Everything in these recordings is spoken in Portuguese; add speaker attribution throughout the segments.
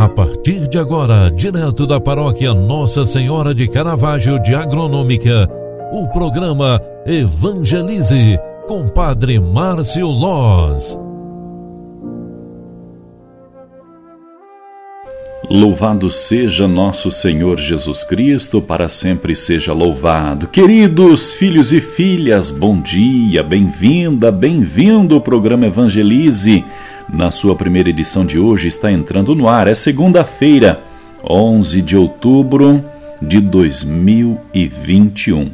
Speaker 1: A partir de agora, direto da paróquia Nossa Senhora de Caravaggio de Agronômica, o programa Evangelize com Padre Márcio Loz.
Speaker 2: Louvado seja nosso Senhor Jesus Cristo, para sempre seja louvado. Queridos filhos e filhas, bom dia, bem-vinda, bem-vindo ao programa Evangelize na sua primeira edição de hoje está entrando no ar. É segunda-feira, 11 de outubro de 2021.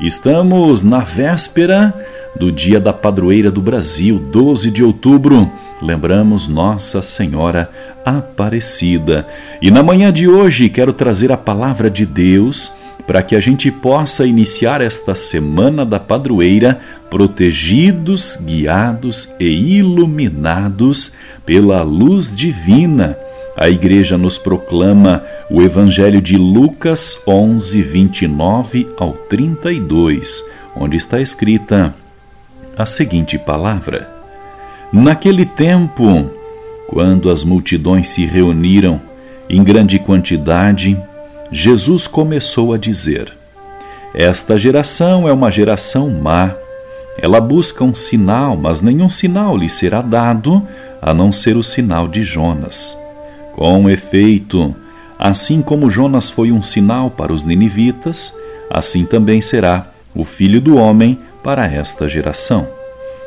Speaker 2: Estamos na véspera do Dia da Padroeira do Brasil, 12 de outubro. Lembramos Nossa Senhora Aparecida. E na manhã de hoje quero trazer a palavra de Deus para que a gente possa iniciar esta semana da padroeira protegidos, guiados e iluminados pela luz divina. A igreja nos proclama o Evangelho de Lucas 11, 29 ao 32, onde está escrita a seguinte palavra: Naquele tempo, quando as multidões se reuniram em grande quantidade, Jesus começou a dizer: Esta geração é uma geração má. Ela busca um sinal, mas nenhum sinal lhe será dado a não ser o sinal de Jonas. Com efeito, assim como Jonas foi um sinal para os ninivitas, assim também será o filho do homem para esta geração.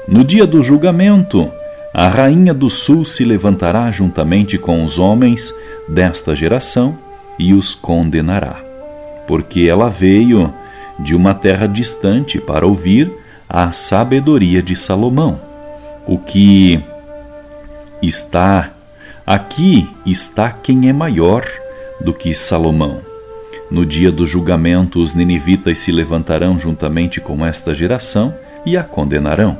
Speaker 2: No dia do julgamento, a rainha do sul se levantará juntamente com os homens desta geração e os condenará, porque ela veio de uma terra distante para ouvir a sabedoria de Salomão. O que está aqui está quem é maior do que Salomão. No dia do julgamento, os ninivitas se levantarão juntamente com esta geração e a condenarão,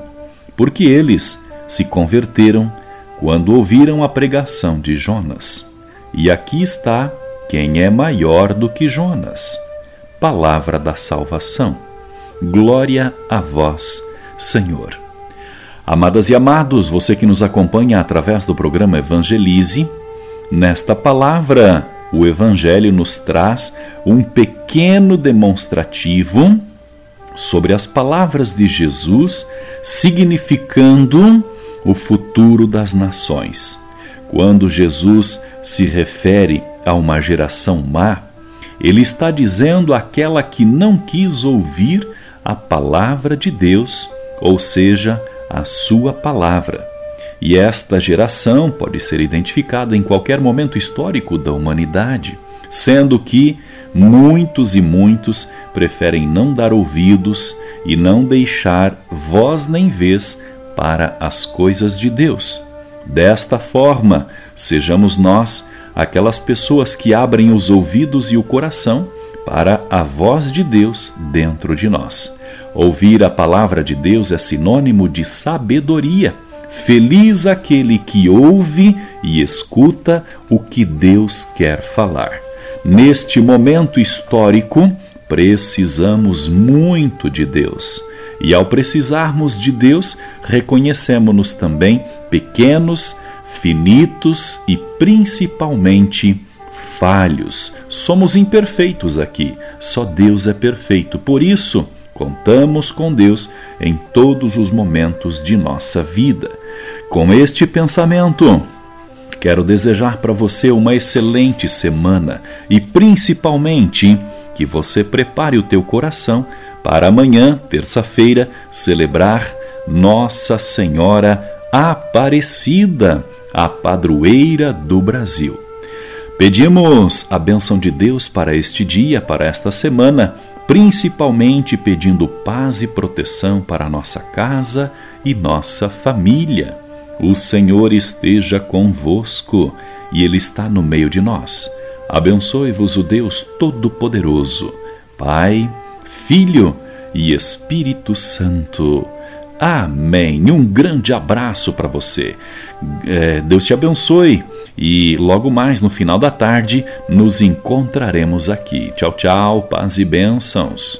Speaker 2: porque eles se converteram quando ouviram a pregação de Jonas. E aqui está quem é maior do que Jonas? Palavra da salvação. Glória a vós, Senhor. Amadas e amados, você que nos acompanha através do programa Evangelize, nesta palavra, o Evangelho nos traz um pequeno demonstrativo sobre as palavras de Jesus, significando o futuro das nações. Quando Jesus se refere a uma geração má, ele está dizendo àquela que não quis ouvir a palavra de Deus, ou seja, a sua palavra. E esta geração pode ser identificada em qualquer momento histórico da humanidade, sendo que muitos e muitos preferem não dar ouvidos e não deixar voz nem vez para as coisas de Deus. Desta forma, sejamos nós aquelas pessoas que abrem os ouvidos e o coração para a voz de Deus dentro de nós. Ouvir a palavra de Deus é sinônimo de sabedoria. Feliz aquele que ouve e escuta o que Deus quer falar. Neste momento histórico, precisamos muito de Deus. E ao precisarmos de Deus, reconhecemos-nos também pequenos, finitos e principalmente falhos. Somos imperfeitos aqui, só Deus é perfeito. Por isso, contamos com Deus em todos os momentos de nossa vida. Com este pensamento, quero desejar para você uma excelente semana e principalmente que você prepare o teu coração para amanhã, terça-feira, celebrar Nossa Senhora Aparecida a padroeira do Brasil. Pedimos a bênção de Deus para este dia, para esta semana, principalmente pedindo paz e proteção para nossa casa e nossa família. O Senhor esteja convosco e Ele está no meio de nós. Abençoe-vos o Deus Todo-Poderoso, Pai, Filho e Espírito Santo. Amém. Um grande abraço para você. É, Deus te abençoe e logo mais no final da tarde nos encontraremos aqui. Tchau, tchau, paz e bênçãos.